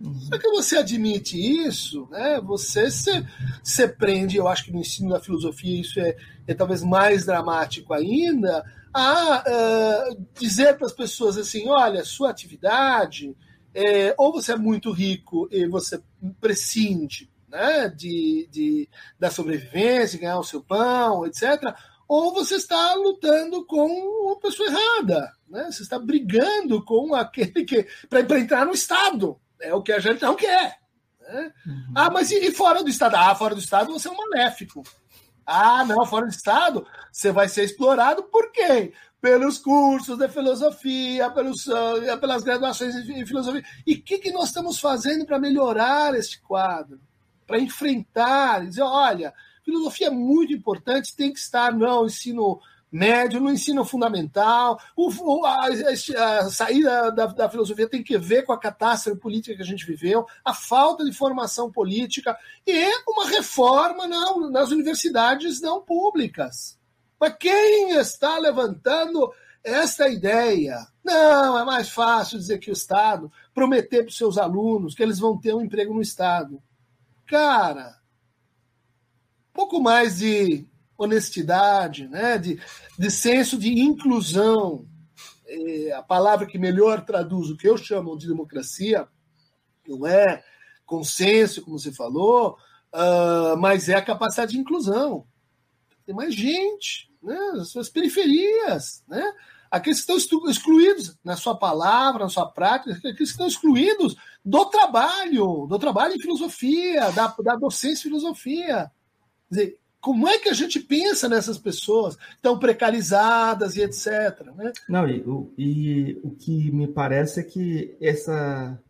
Uhum. Só que você admite isso, né, você se, se prende, eu acho que no ensino da filosofia isso é, é talvez mais dramático ainda, a uh, dizer para as pessoas assim: olha, sua atividade, é, ou você é muito rico e você prescinde né, de, de, da sobrevivência, ganhar o seu pão, etc., ou você está lutando com uma pessoa errada, né? Você está brigando com aquele que para entrar no Estado, é o que a gente não quer. Né? Uhum. Ah, mas e, e, fora do Estado? Ah, fora do Estado você é um maléfico. Ah, não, fora do Estado você vai ser explorado por quem? Pelos cursos de filosofia, pelos, pelas graduações em filosofia. E o que, que nós estamos fazendo para melhorar este quadro? Para enfrentar, dizer, olha, filosofia é muito importante, tem que estar no ensino médio, no ensino fundamental. O, a, a, saída da, da, filosofia tem que ver com a catástrofe política que a gente viveu, a falta de formação política e uma reforma na, nas universidades não públicas. Mas quem está levantando esta ideia? Não, é mais fácil dizer que o Estado prometer para os seus alunos que eles vão ter um emprego no Estado. Cara, pouco mais de honestidade, né? de, de senso de inclusão. É a palavra que melhor traduz o que eu chamo de democracia não é consenso, como você falou, uh, mas é a capacidade de inclusão. Tem mais gente, né? as suas periferias, né? aqueles que estão excluídos na sua palavra, na sua prática, aqueles que estão excluídos do trabalho, do trabalho em filosofia, da, da docência em filosofia. Quer dizer, como é que a gente pensa nessas pessoas tão precarizadas e etc. Né? Não, e o, e o que me parece é que essa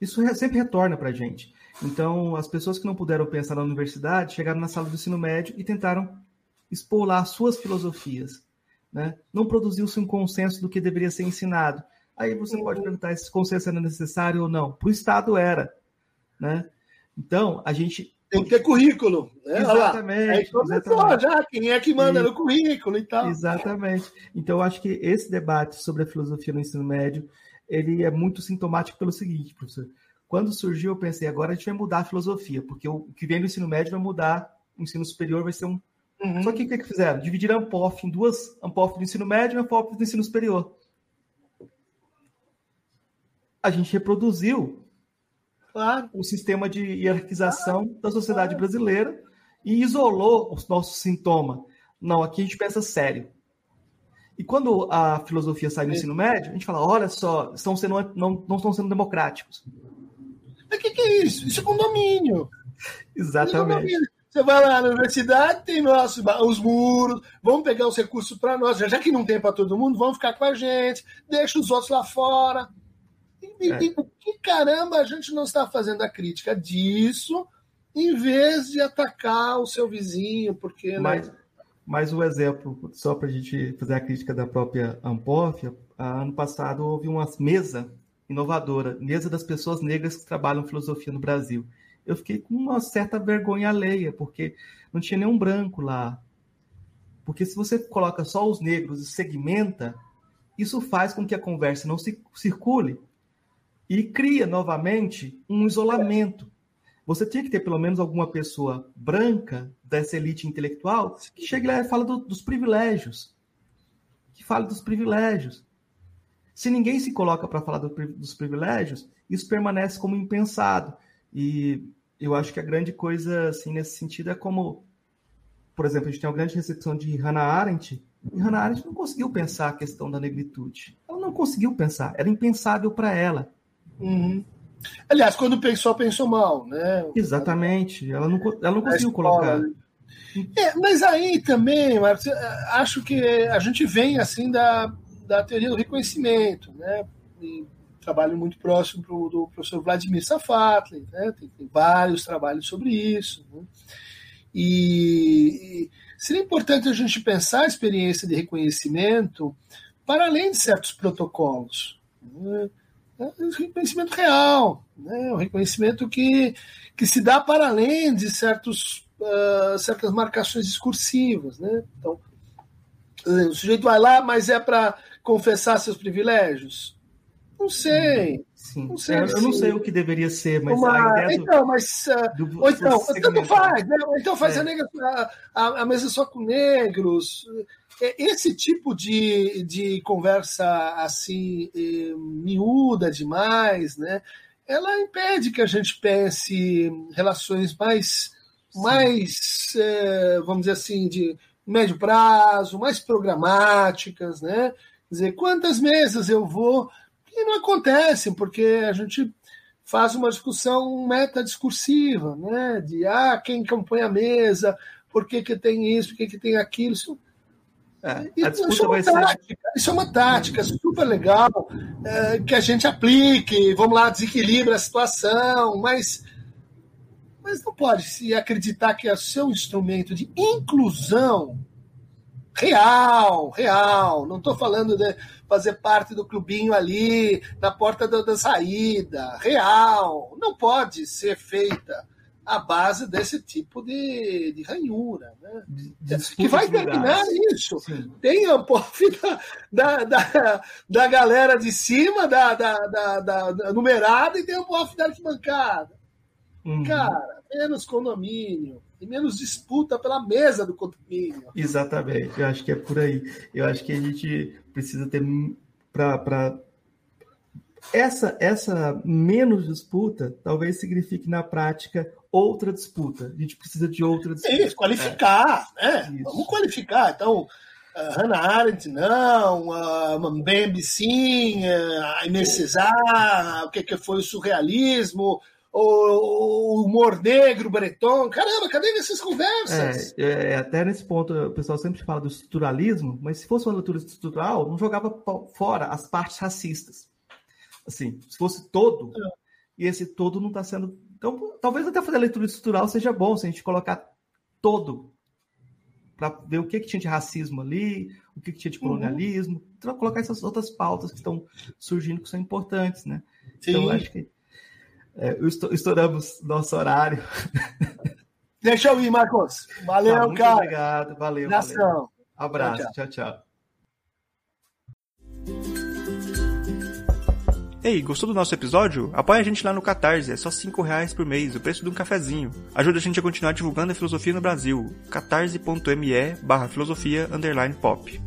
isso sempre retorna para a gente. Então, as pessoas que não puderam pensar na universidade chegaram na sala do ensino médio e tentaram expor lá suas filosofias. Né? Não produziu-se um consenso do que deveria ser ensinado. Aí você pode perguntar se esse consenso era necessário ou não. Para o Estado era. Né? Então, a gente tem que ter currículo. Né? Exatamente. Aí exatamente. já, quem é que manda e, no currículo e tal. Exatamente. Então, eu acho que esse debate sobre a filosofia no ensino médio, ele é muito sintomático pelo seguinte, professor. Quando surgiu, eu pensei, agora a gente vai mudar a filosofia, porque o que vem no ensino médio vai mudar, o ensino superior vai ser um... Uhum. Só que o que, que fizeram? Dividiram a ANPOF em duas, ANPOF do ensino médio e ANPOF do ensino superior. A gente reproduziu claro. o sistema de hierarquização claro. da sociedade claro. brasileira e isolou o nosso sintoma. Não, aqui a gente pensa sério. E quando a filosofia sai do é. ensino médio, a gente fala: olha só, estão sendo, não, não estão sendo democráticos. Mas o que, que, é isso? Isso é condomínio. Exatamente. É condomínio. Você vai lá na universidade, tem nossos, os muros, vamos pegar os recursos para nós, já que não tem para todo mundo, vamos ficar com a gente, deixa os outros lá fora. E, é. e, que caramba a gente não está fazendo a crítica disso, em vez de atacar o seu vizinho, porque. Né? Mas, né? mas o exemplo, só para a gente fazer a crítica da própria Ampof, ano passado houve uma mesa inovadora, mesa das pessoas negras que trabalham filosofia no Brasil. Eu fiquei com uma certa vergonha alheia, porque não tinha nenhum branco lá. Porque se você coloca só os negros e segmenta, isso faz com que a conversa não se circule e cria novamente um isolamento. Você tinha que ter pelo menos alguma pessoa branca dessa elite intelectual que chegue lá e fala do, dos privilégios. Que fale dos privilégios. Se ninguém se coloca para falar do, dos privilégios, isso permanece como impensado. E eu acho que a grande coisa assim, nesse sentido é como, por exemplo, a gente tem uma grande recepção de Hannah Arendt, e Hannah Arendt não conseguiu pensar a questão da negritude. Ela não conseguiu pensar, era impensável para ela. Uhum. Aliás, quando pensou, pensou mal, né? Exatamente. Ela não, ela não conseguiu colocar. Né? É, mas aí também, Marcos, acho que a gente vem assim da, da teoria do reconhecimento, né? E trabalho muito próximo pro, do professor Vladimir Safatli, né? Tem, tem, vários trabalhos sobre isso. Né? E, e seria importante a gente pensar a experiência de reconhecimento para além de certos protocolos. Né? é reconhecimento real, né? um reconhecimento que, que se dá para além de certos, uh, certas marcações discursivas. Né? Então, o sujeito vai lá, mas é para confessar seus privilégios? Não sei. Sim. Não sei, é, eu não sei o que deveria ser, mas Uma... a ideia do... Então, mas... Uh, do, ou então, tanto faz, né? Ou então faz é. a, negra, a, a, mesa só com negros. É, esse tipo de, de conversa assim, eh, miúda demais, né? Ela impede que a gente pense relações mais, mais eh, vamos dizer assim, de médio prazo, mais programáticas, né? Quer dizer, quantas mesas eu vou e não acontecem, porque a gente faz uma discussão metadiscursiva, né? De ah, quem compõe a mesa, por que, que tem isso, por que, que tem aquilo. Isso, é, isso, isso, é uma tática, isso é uma tática super legal é, que a gente aplique, vamos lá, desequilibra a situação, mas, mas não pode se acreditar que é seu instrumento de inclusão Real, real. Não estou falando de fazer parte do clubinho ali na porta da, da saída. Real. Não pode ser feita a base desse tipo de, de ranhura. Né? De, de que vai terminar isso. Sim. Tem a POF da, da, da, galera de cima, da, da, da, da numerada, e tem a POF da arquibancada. Uhum. Cara, menos condomínio e menos disputa pela mesa do condomínio. Exatamente, eu acho que é por aí. Eu acho que a gente precisa ter para essa essa menos disputa talvez signifique na prática outra disputa. A gente precisa de outra disputa. Isso, qualificar, é. né? Isso. Vamos qualificar. Então, uh, Hannah Arendt não, uh, Mbembe sim, uh, Inês Cesar, o que, que foi o surrealismo, o, humor negro, Breton. Caramba, cadê essas conversas? É, é, é, até nesse ponto, o pessoal sempre fala do estruturalismo, mas se fosse uma leitura estrutural, não jogava fora as partes racistas. Assim, se fosse todo, é. e esse todo não está sendo. Então, talvez até fazer a leitura estrutural seja bom se a gente colocar todo para ver o que, que tinha de racismo ali, o que, que tinha de uhum. colonialismo, uhum. então, colocar essas outras pautas que estão surgindo que são importantes, né? Sim. Então, acho que é, estouramos nosso horário. [LAUGHS] Deixa eu ir, Marcos. Valeu, tá, muito cara. Obrigado, valeu. valeu. Abraço, tchau, tchau. tchau. Ei, gostou do nosso episódio? Apoie a gente lá no Catarse, é só 5 reais por mês, o preço de um cafezinho. Ajuda a gente a continuar divulgando a filosofia no Brasil. catarse.me barra filosofia underline pop.